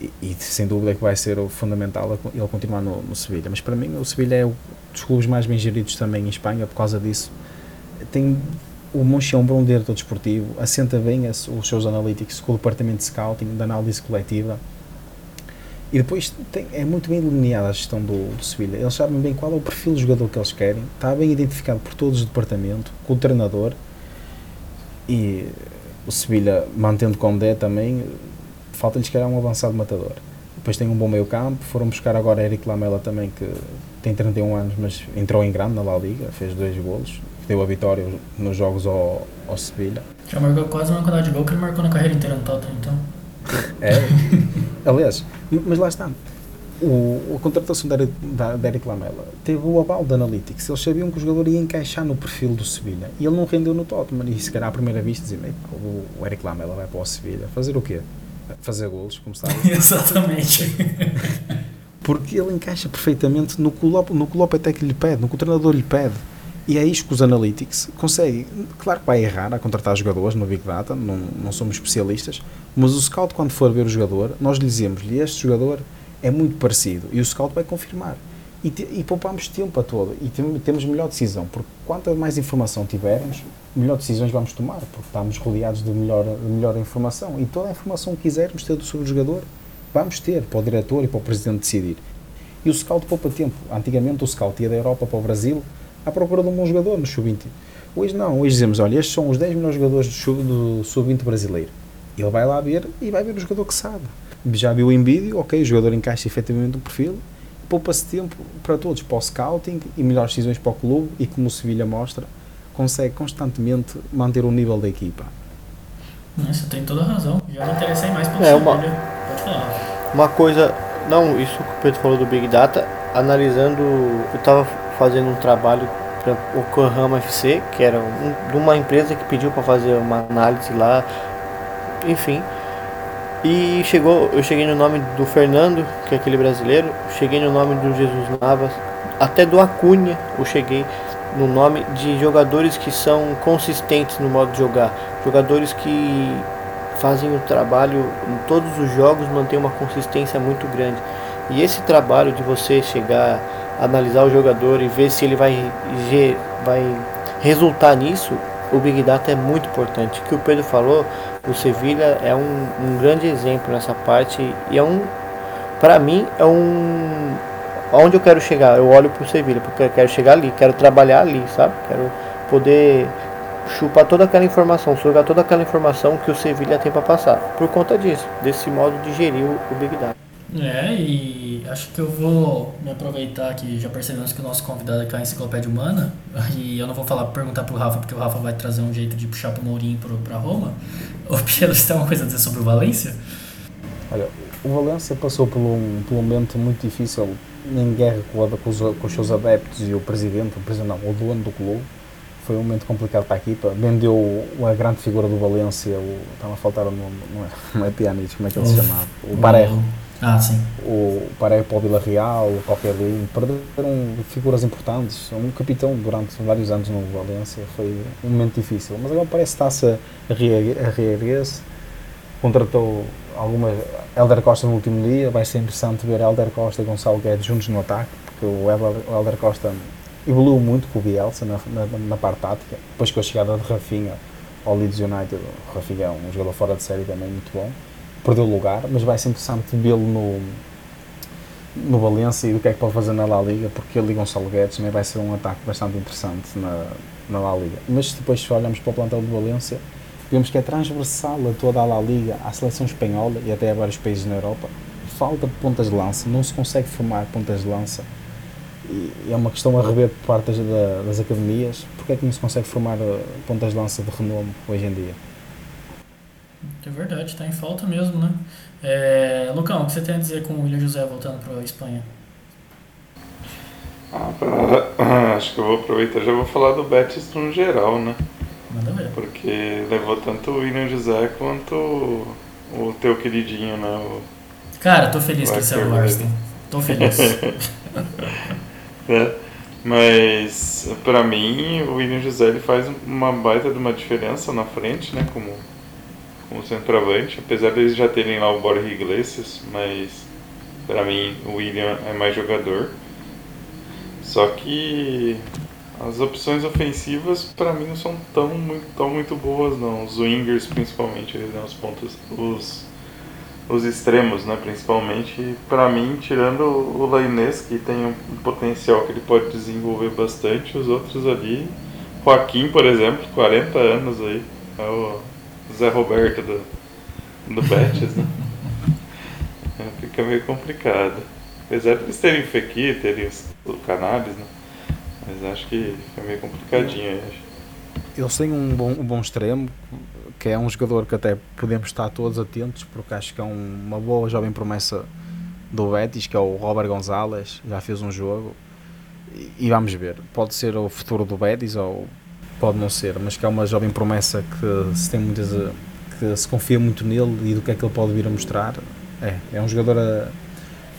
e, e, sem dúvida que vai ser o fundamental ele continuar no, no Sevilha. Mas para mim o Sevilha é um dos clubes mais bem geridos também em Espanha por causa disso. Tem o Monchi é bom diretor desportivo, assenta bem os seus analytics com o departamento de scouting, de análise coletiva. E depois tem, é muito bem delineada a gestão do, do Sevilha. Eles sabem bem qual é o perfil do jogador que eles querem, está bem identificado por todos os departamentos, com o treinador. E o Sevilha, mantendo Condé também, falta-lhes que era um avançado matador. Depois tem um bom meio campo, foram buscar agora Eric Lamela também, que tem 31 anos, mas entrou em grande na La Liga, fez dois golos, deu a vitória nos jogos ao, ao Sevilha. Já marcou quase uma quantidade de gol que ele marcou na carreira inteira no Tottenham, então. É, aliás, mas lá está. O, a contratação da, da, Eric Lamela teve o aval da Analytics. Eles sabiam que o jogador ia encaixar no perfil do Sevilha e ele não rendeu no Tottenham. E se calhar à primeira vista diziam: o, o Eric Lamela vai para o Sevilha fazer o quê? Fazer golos, como sabe? Exatamente. Porque ele encaixa perfeitamente no que, o, no que o Lopetegui lhe pede, no que o treinador lhe pede. E é isto que os analytics conseguem. Claro que vai errar a contratar jogadores no Big Data, não, não somos especialistas, mas o scout, quando for ver o jogador, nós lhe dizemos-lhe este jogador é muito parecido e o scout vai confirmar. E, te, e poupamos tempo a todo e tem, temos melhor decisão, porque quanto mais informação tivermos, melhor decisões vamos tomar, porque estamos rodeados de melhor, de melhor informação. E toda a informação que quisermos ter sobre o jogador, vamos ter para o diretor e para o presidente decidir. E o scout poupa tempo. Antigamente o scout ia da Europa para o Brasil à procura de um bom jogador no sub-20. Hoje não, hoje dizemos, olha, estes são os 10 melhores jogadores do sub-20 brasileiro. Ele vai lá ver e vai ver o jogador que sabe. Já viu em vídeo, ok, o jogador encaixa efetivamente no perfil, poupa-se tempo para todos, para o scouting e melhores decisões para o clube e como o Sevilha mostra, consegue constantemente manter o nível da equipa. Você tem toda a razão. Já me interessei mais pelo é, Sevilha. Uma, Pode falar. Uma coisa, não, isso que o Pedro falou do Big Data, analisando, eu estava fazendo um trabalho para o Kohama FC, que era um, uma empresa que pediu para fazer uma análise lá, enfim. E chegou, eu cheguei no nome do Fernando, que é aquele brasileiro, cheguei no nome do Jesus Navas, até do Acunha, eu cheguei no nome de jogadores que são consistentes no modo de jogar, jogadores que fazem o trabalho em todos os jogos, mantém uma consistência muito grande. E esse trabalho de você chegar analisar o jogador e ver se ele vai, vai resultar nisso, o Big Data é muito importante. O que o Pedro falou, o Sevilha é um, um grande exemplo nessa parte e é um, para mim, é um, onde eu quero chegar. Eu olho para o Sevilha porque eu quero chegar ali, quero trabalhar ali, sabe? Quero poder chupar toda aquela informação, sugar toda aquela informação que o Sevilha tem para passar. Por conta disso, desse modo de gerir o, o Big Data. É, e acho que eu vou me aproveitar que já percebemos que o nosso convidado é a enciclopédia humana, e eu não vou falar, perguntar pro Rafa, porque o Rafa vai trazer um jeito de puxar pro Mourinho pro, pra Roma. O Piero, você tem alguma coisa a dizer sobre o Valência? Olha, o Valência passou por um, por um momento muito difícil em guerra com, com, os, com os seus adeptos e o presidente, o presidente não, o dono do clube. Foi um momento complicado para a equipa. Vendeu a grande figura do Valência, o, estava a faltar o nome, não é, não é como é que ele se chamava? O Barreiro ah, sim. O Parei para o Vila Real, o ali, perderam figuras importantes. Um capitão durante vários anos no Valência foi um momento difícil. Mas agora parece que está-se a reerguer-se. Contratou algumas. Helder Costa no último dia. Vai ser interessante ver Helder Costa e Gonçalo Guedes juntos no ataque, porque o Helder Costa evoluiu muito com o Bielsa na, na, na parte tática. Depois com a chegada de Rafinha ao Leeds United, o Rafinha é um jogador fora de série também muito bom perdeu lugar, mas vai ser interessante vê-lo no, no Valência e do que é que pode fazer na La Liga, porque ele e Gonçalo Guedes também vai ser um ataque bastante interessante na, na La Liga. Mas depois, se olharmos para o plantel do Valência, vemos que é transversal a toda a La Liga, à seleção espanhola e até a vários países na Europa. Falta pontas de lança, não se consegue formar pontas de lança. E é uma questão a rever por parte das, das academias, porque é que não se consegue formar eh, pontas de lança de renome hoje em dia? É verdade, está em falta mesmo, né? É, Lucão, o que você tem a dizer com o William José voltando para a Espanha? Ah, pra, acho que eu vou aproveitar já vou falar do Betis no geral, né? Manda ver. Porque levou tanto o William José quanto o, o teu queridinho, né? O, Cara, tô feliz que saiu do Arsenal. Tô feliz. é, mas pra mim o William José ele faz uma baita de uma diferença na frente, né? Como como centroavante, apesar deles já terem lá o Borja Iglesias, mas para mim o William é mais jogador. Só que as opções ofensivas para mim não são tão muito, tão muito boas não. Os wingers principalmente, né, os pontos, os os extremos, né, principalmente, para mim, tirando o Lainez, que tem um, potencial que ele pode desenvolver bastante, os outros ali, Joaquim, por exemplo, 40 anos aí, é o Zé Roberto do, do Betis, né? É, fica meio complicado. Apesar de eles terem Fekir, terem o Cannabis, né? Mas acho que fica meio complicadinho aí. Eles têm um bom, um bom extremo, que é um jogador que até podemos estar todos atentos, porque acho que é um, uma boa jovem promessa do Betis, que é o Robert Gonzalez, já fez um jogo, e, e vamos ver, pode ser o futuro do Betis ou pode não ser, mas que é uma jovem promessa que se tem muitas que se confia muito nele e do que é que ele pode vir a mostrar, é, é um jogador a,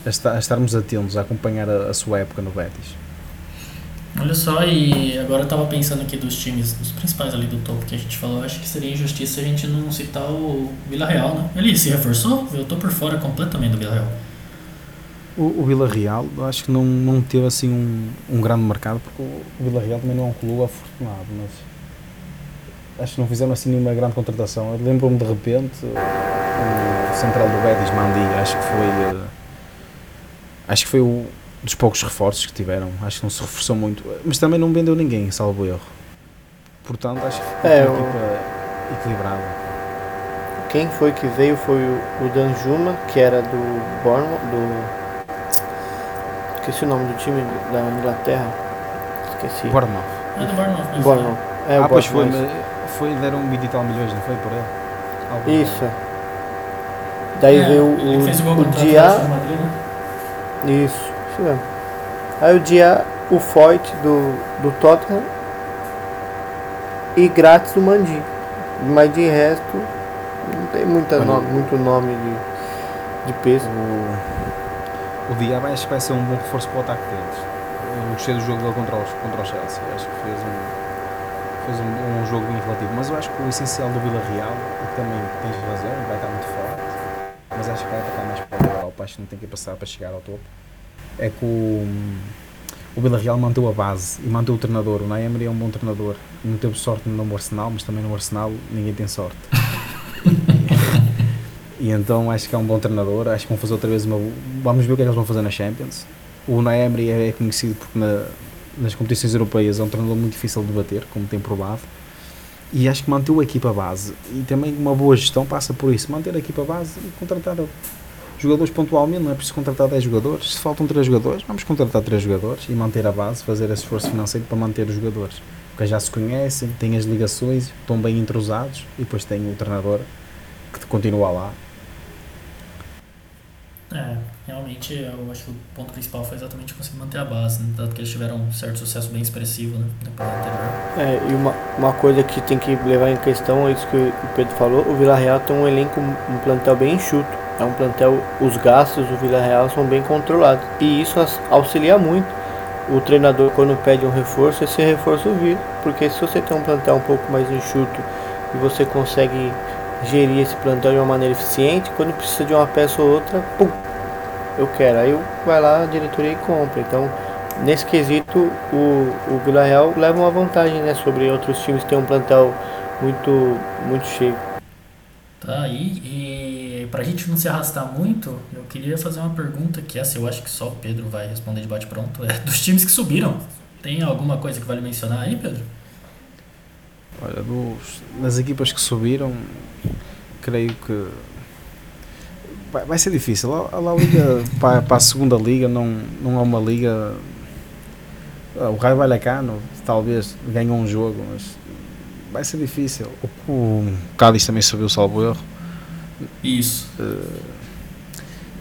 a, a estarmos atentos, a acompanhar a, a sua época no Betis. Olha só, e agora eu tava pensando aqui dos times, dos principais ali do topo que a gente falou, acho que seria injustiça a gente não citar o Vila Real, né? Ele se reforçou? Eu tô por fora completamente do Vila Real. O, o Vila Real, acho que não, não teve assim um, um grande mercado, porque o Vila Real também não é um clube afortunado, mas acho que não fizeram assim nenhuma grande contratação. Lembro-me de repente, o central do Betis, Mandi, acho que foi. Uh, acho que foi o dos poucos reforços que tiveram. Acho que não se reforçou muito, mas também não vendeu ninguém, salvo erro. Portanto, acho que foi É, uma o- equipa equilibrada. Quem foi que veio foi o, o Danjuma, que era do Bournemouth, do... Esqueci o nome do time da Inglaterra. Esqueci. Bournemouth. É do Bournemouth. Bournemouth. É, o ah, pois foi, mas foi, deram 20 e tal milhões, não foi por ele? Algo assim. Isso. Daí É, veio o, fez o o o Dia... Madrid, né? Isso, isso mesmo. Aí o dia o Foyt do, do Tottenham e grátis do Mandi. Mas de resto não tem muita nome, muito nome de, de peso. O, o Diabo acho que vai ser um bom reforço para o ataque deles. Eu gostei do jogo dele contra, os, contra o Chelsea. Acho que fez um, fez um, um jogo bem relativo. Mas eu acho que o essencial do Vila Real, e também tens razão, vai estar muito forte. Mas acho que vai atacar mais para a Europa. Acho que não tem que passar para chegar ao topo. É que o, o Vila Real manteve a base e manteve o treinador. O Naemri é um bom treinador. Não teve sorte no Arsenal, mas também no Arsenal ninguém tem sorte. E então acho que é um bom treinador. Acho que vão fazer outra vez uma. Vamos ver o que é que eles vão fazer na Champions. O Naemri é conhecido porque na- nas competições europeias é um treinador muito difícil de bater, como tem provado. E acho que manteve a equipa base. E também uma boa gestão passa por isso: manter a equipa base e contratar jogadores pontualmente. Não é preciso contratar 10 jogadores. Se faltam 3 jogadores, vamos contratar 3 jogadores e manter a base, fazer esse esforço financeiro para manter os jogadores. Porque já se conhecem, têm as ligações, estão bem entrosados e depois tem o treinador que continua lá. É, realmente eu acho que o ponto principal foi exatamente conseguir manter a base, né? que eles tiveram um certo sucesso bem expressivo né? temporada anterior. É, e uma, uma coisa que tem que levar em questão é isso que o Pedro falou, o Vila Real tem um elenco, um plantel bem enxuto. É um plantel, os gastos do Vila Real são bem controlados. E isso auxilia muito o treinador quando pede um reforço, esse reforço vir. Porque se você tem um plantel um pouco mais enxuto e você consegue gerir esse plantel de uma maneira eficiente, quando precisa de uma peça ou outra, pum, eu quero. Aí eu- vai lá a diretoria e compra. Então, nesse quesito, o, o Vila Real leva uma vantagem né, sobre outros times que têm um plantel muito, muito cheio. Tá aí, e pra gente não se arrastar muito, eu queria fazer uma pergunta que essa eu acho que só o Pedro vai responder de bate pronto. É dos times que subiram. Tem alguma coisa que vale mencionar aí, Pedro? Olha, dos, das equipas que subiram, creio que vai, vai ser difícil. A, a Liga para, para a segunda liga não, não é uma liga. Ah, O Raio Vallecano talvez ganhou um jogo, mas vai ser difícil. O, o Cádiz também subiu, salvo erro. Isso.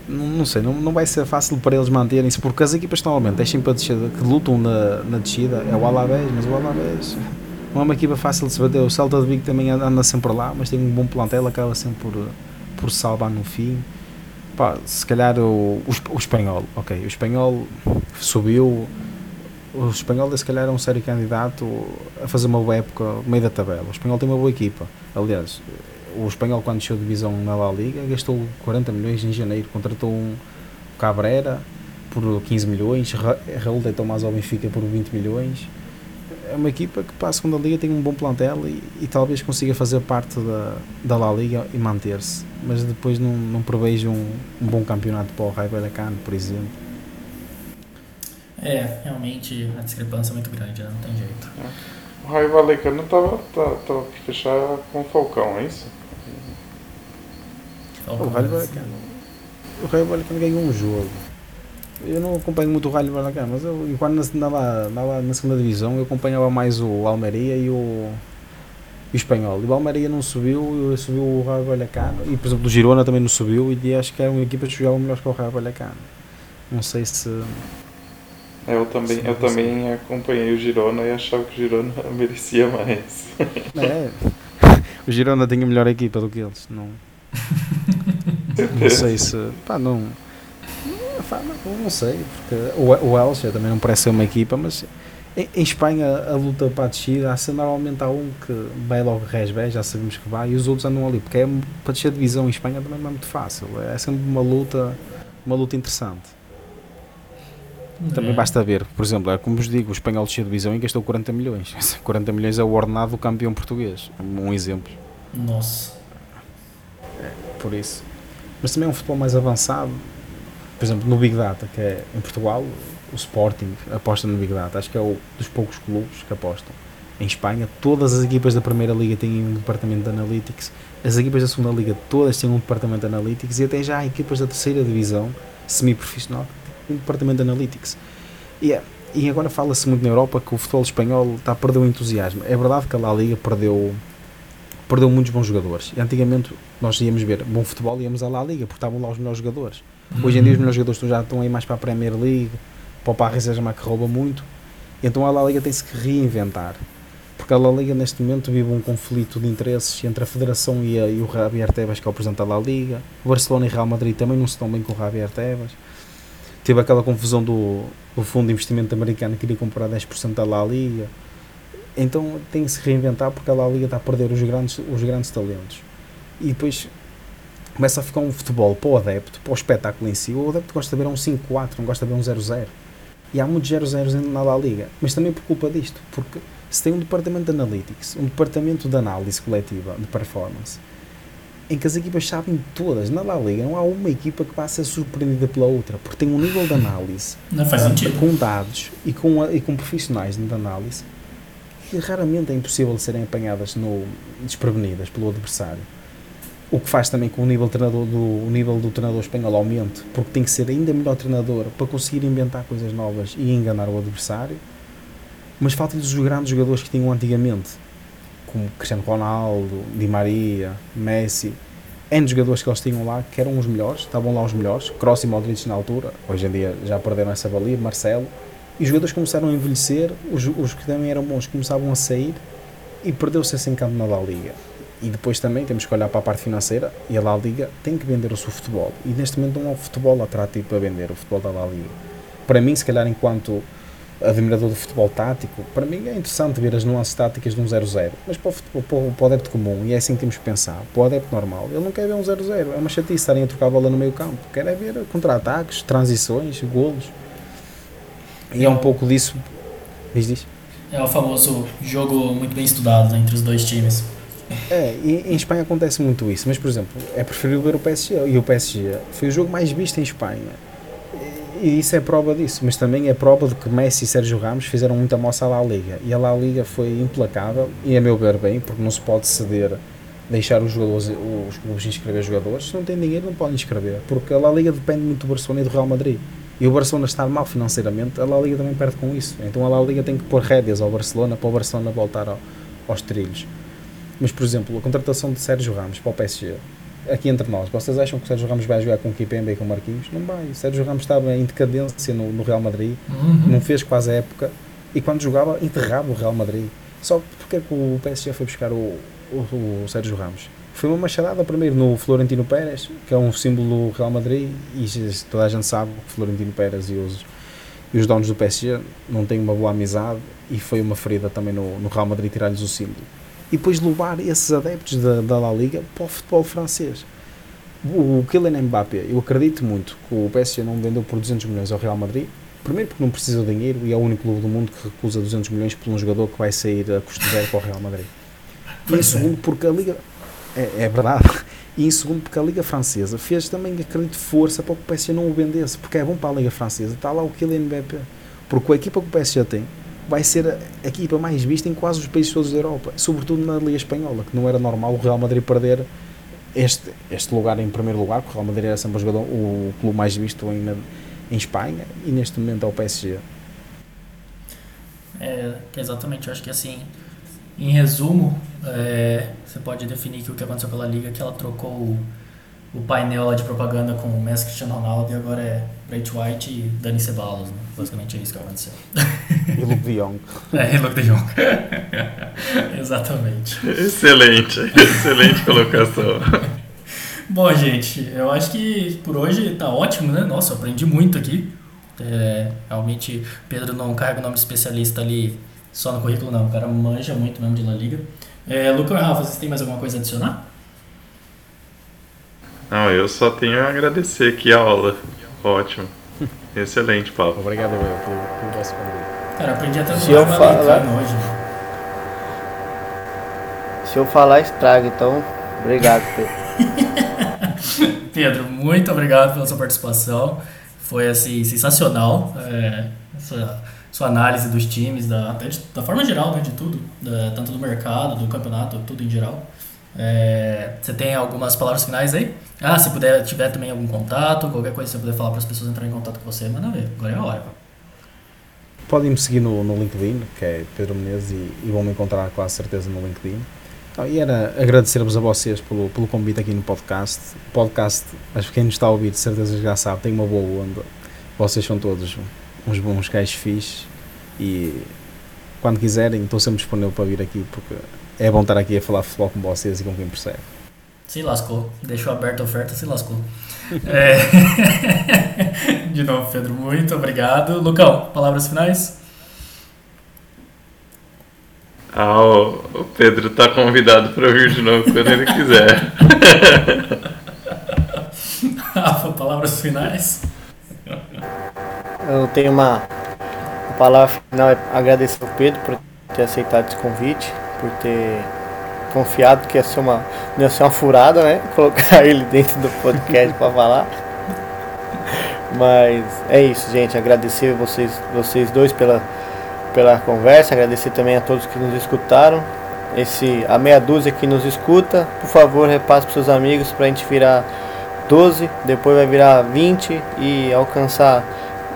Não, não sei, não, não vai ser fácil para eles manterem-se, porque as equipas que normalmente deixem para descer, que lutam na, na descida, é o Alavés, mas o Alavés não é uma equipa fácil de se bater. O Celta de Vigo também anda sempre lá, mas tem um bom plantel, acaba sempre por, por salvar no fim. Pá, se calhar o, o, o espanhol, ok, o espanhol subiu, o espanhol se calhar é um sério candidato a fazer uma boa época no meio da tabela. O espanhol tem uma boa equipa, aliás, O espanhol, quando desceu de divisão na La Liga, gastou 40 milhões em janeiro, contratou um Cabrera por 15 milhões, Ra- Raul de Tomás ao Benfica por 20 milhões. É uma equipa que para a segunda liga tem um bom plantel e, e talvez consiga fazer parte da, da La Liga e manter-se. Mas depois não, não prevejo um, um bom campeonato para o Raio Vallecano, por exemplo. É, realmente a discrepância é muito grande, né? não tem jeito. O Raio Valecano tava, tá, tava pra fechar com o Falcão, é isso? Falcão, O Vallecano. O Raio Vallecano ganhou um jogo. Eu não acompanho muito o Raio Vallecano, mas eu, quando andava, andava na segunda divisão eu acompanhava mais o Almeria e o, e o Espanhol. E o Almeria não subiu, subiu o Raio Vallecano. E por exemplo o Girona também não subiu e acho que era uma equipa que jogava melhor que o Raio Vallecano. Não sei se. É, Eu também, eu também acompanhei o Girona e achava que o Girona merecia mais. É. O Girona tem a melhor equipa do que eles. Não, não sei se. Pá, não. Pá, não, sei, porque o, o Elche também não parece ser uma equipa, mas em, em Espanha a luta para a descida, normalmente há um que vai logo resbé, já sabemos que vai, e os outros andam ali, porque é, para descer a divisão em Espanha também não é muito fácil, é sempre uma luta, uma luta interessante. Também É. basta ver, por exemplo, é como vos digo, o espanhol desceu a divisão e gastou 40 milhões. 40 milhões é o ordenado do campeão português, um exemplo. Nossa. por isso. Mas também é um futebol mais avançado. Por exemplo, no Big Data, que é em Portugal, o Sporting aposta no Big Data. Acho que é um dos poucos clubes que apostam. Em Espanha, todas as equipas da Primeira Liga têm um departamento de Analytics. As equipas da Segunda Liga, todas têm um departamento de Analytics. E até já há equipas da Terceira Divisão, semi-profissional, que têm um departamento de Analytics. E, é- e agora fala-se muito na Europa que o futebol espanhol está a perder o entusiasmo. É verdade que a La Liga perdeu, perdeu muitos bons jogadores. E antigamente nós íamos ver bom futebol e íamos à La Liga, porque estavam lá os melhores jogadores. Hoje em dia os melhores jogadores já estão aí mais para a Premier League, para o Paris Saint-Germain que rouba muito. Então a La Liga tem-se que reinventar. Porque a La Liga neste momento vive um conflito de interesses entre a Federação e, a, e o Javier Tebas, que é o presidente da La Liga. O Barcelona e Real Madrid também não se estão bem com o Javier Tebas. Teve aquela confusão do, do fundo de investimento americano que queria comprar 10% da La Liga. Então tem que se reinventar porque a La Liga está a perder os grandes, os grandes talentos. E depois começa a ficar um futebol para o adepto, para o espetáculo em si. O adepto gosta de ver um 5-4, não gosta de ver um 0-0. E há muitos 0-0 na La Liga, mas também por culpa disto, porque se tem um departamento de analytics, um departamento de análise coletiva, de performance, em que as equipas sabem todas, na La Liga não há uma equipa que vá ser surpreendida pela outra, porque tem um nível de análise com dados e com, e com profissionais de análise que raramente é impossível de serem apanhadas no, desprevenidas pelo adversário. O que faz também com o nível, treinador do, o nível do treinador espanhol aumente, porque tem que ser ainda melhor treinador para conseguir inventar coisas novas e enganar o adversário. Mas faltam-lhes os grandes jogadores que tinham antigamente, como Cristiano Ronaldo, Di Maria, Messi, N jogadores que eles tinham lá que eram os melhores, estavam lá os melhores, Kroos e Modric na altura, hoje em dia já perderam essa valia, Marcelo, e os jogadores começaram a envelhecer, os, os que também eram bons começavam a sair e perdeu-se esse encanto na La Liga. E depois também temos que olhar para a parte financeira e a La Liga tem que vender o seu futebol. E neste momento não há futebol atrativo para vender, o futebol da La Liga. Para mim, se calhar, enquanto admirador do futebol tático, para mim é interessante ver as nuances táticas de um 0-0, mas para o, futebol, para, o, adepto comum, e é assim que temos que pensar, para o adepto normal, ele não quer ver um 0-0, é uma chatice estarem a trocar a bola no meio campo, quer é ver contra-ataques, transições, golos, e é um pouco disso, diz, diz. É o famoso jogo muito bem estudado entre os dois times. É, em Espanha acontece muito isso, mas por exemplo, é preferível ver o PSG, e o PSG foi o jogo mais visto em Espanha, e isso é prova disso, mas também é prova de que Messi e Sérgio Ramos fizeram muita moça à La Liga, e a La Liga foi implacável, e a meu ver bem, porque não se pode ceder, deixar os, jogadores, os clubes inscrever jogadores, se não tem dinheiro não podem inscrever, porque a La Liga depende muito do Barcelona e do Real Madrid, e o Barcelona estar mal financeiramente, a La Liga também perde com isso, então a La Liga tem que pôr rédeas ao Barcelona para o Barcelona voltar ao, aos trilhos. Mas, por exemplo, a contratação de Sérgio Ramos para o PSG, aqui entre nós, vocês acham que o Sérgio Ramos vai jogar com o Kipembe e com o Marquinhos? Não vai. O Sérgio Ramos estava em decadência no, no Real Madrid, Uhum. não fez quase a época, e quando jogava, enterrava o Real Madrid. Só porque é que o PSG foi buscar o, o, o Sérgio Ramos? Foi uma machadada primeiro no Florentino Pérez, que é um símbolo do Real Madrid, e toda a gente sabe que Florentino Pérez e os, e os donos do PSG não têm uma boa amizade, e foi uma ferida também no, no Real Madrid tirar-lhes o símbolo. E depois levar esses adeptos da, da La Liga para o futebol francês. O, Kylian Mbappé, eu acredito muito que o PSG não vendeu por 200 milhões ao Real Madrid, primeiro porque não precisa de dinheiro e é o único clube do mundo que recusa 200 milhões por um jogador que vai sair a custo zero para o Real Madrid. E em segundo porque a Liga, é, é verdade, e em segundo porque a Liga Francesa fez também, acredito, força para que o PSG não o vendesse, porque é bom para a Liga Francesa, está lá o Kylian Mbappé, porque a equipa que o PSG tem vai ser a equipa mais vista em quase os países todos da Europa, sobretudo na Liga Espanhola, que não era normal o Real Madrid perder este, este lugar em primeiro lugar, porque o Real Madrid era sempre o, jogador, o clube mais visto em, em Espanha e neste momento é o PSG. É, exatamente, eu acho que assim, em resumo, é, você pode definir que o que aconteceu pela Liga é que ela trocou o, o painel de propaganda com o Messi Cristiano Ronaldo e agora é Great White e Dani Ceballos, né? Basicamente é isso que aconteceu. E Luke de Jong. É, e Luke de Jong. Exatamente. Excelente, excelente colocação. Bom, gente, eu acho que por hoje tá ótimo, né? Nossa, eu aprendi muito aqui. É, realmente, Pedro não carrega o nome de especialista ali só no currículo, não. O cara manja muito mesmo de La Liga. É, Lucas e Rafa, vocês têm mais alguma coisa a adicionar? Não, eu só tenho a agradecer aqui a aula. Ótimo. Excelente, Paulo. Obrigado, eu, pelo, pelo vosso convite. Cara, aprendi até Se eu falar- hoje. né? Se eu falar, estraga, então, obrigado, Pedro. Pedro, muito obrigado pela sua participação. Foi assim sensacional é, essa sua análise dos times, da, até de- da forma geral, né, de tudo, da- tanto do mercado, do campeonato, tudo em geral. É, você tem algumas palavras finais aí? Ah, se puder, tiver também algum contato, qualquer coisa que você puder falar para as pessoas entrarem em contato com você, manda ver. Agora é a hora. Podem me seguir no, no LinkedIn, que é Pedro Menezes, e, e vão me encontrar com a certeza no LinkedIn. Ah, e era agradecer-vos a vocês pelo, pelo convite aqui no podcast. Podcast, mas quem nos está a ouvir, de certeza já sabe, tem uma boa onda. Vocês são todos uns bons gajos fixes e quando quiserem, estou sempre disponível para vir aqui porque é bom estar aqui a falar futebol com vocês e com quem percebe. Se lascou. Deixou aberta a oferta, se lascou. É... De novo, Pedro, muito obrigado. Lucão, palavras finais? Ah, o Pedro tá convidado para vir de novo quando ele quiser. Rafa, palavras finais? Eu tenho uma, uma palavra final, é agradecer ao Pedro por ter aceitado esse convite, por ter confiado que ia ser uma, ia ser uma furada, né? Colocar ele dentro do podcast para falar. Mas é isso, gente. Agradecer vocês, vocês dois pela, pela conversa, agradecer também a todos que nos escutaram. Esse, a meia dúzia que nos escuta, por favor, repasse para seus amigos para a gente virar 12, depois vai virar 20 e alcançar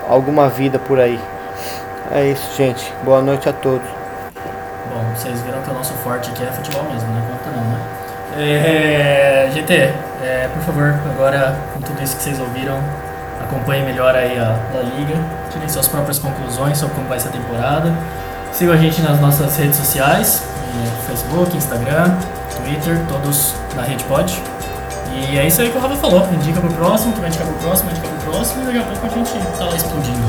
alguma vida por aí. É isso, gente. Boa noite a todos. Bom, vocês nosso forte aqui é futebol mesmo, não conta não, né? É, GT, é, por favor, agora com tudo isso que vocês ouviram, acompanhe melhor aí a Liga, tirem suas próprias conclusões sobre como vai ser a temporada. Sigam a gente nas nossas redes sociais, eh, Facebook, Instagram, Twitter, todos na Rede Pod. E é isso aí que o Rafa falou, indica pro próximo, que vai indicar pro próximo, vai indicar pro próximo, e daqui a pouco a gente tá lá explodindo.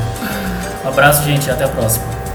Um abraço, gente, e até a próxima.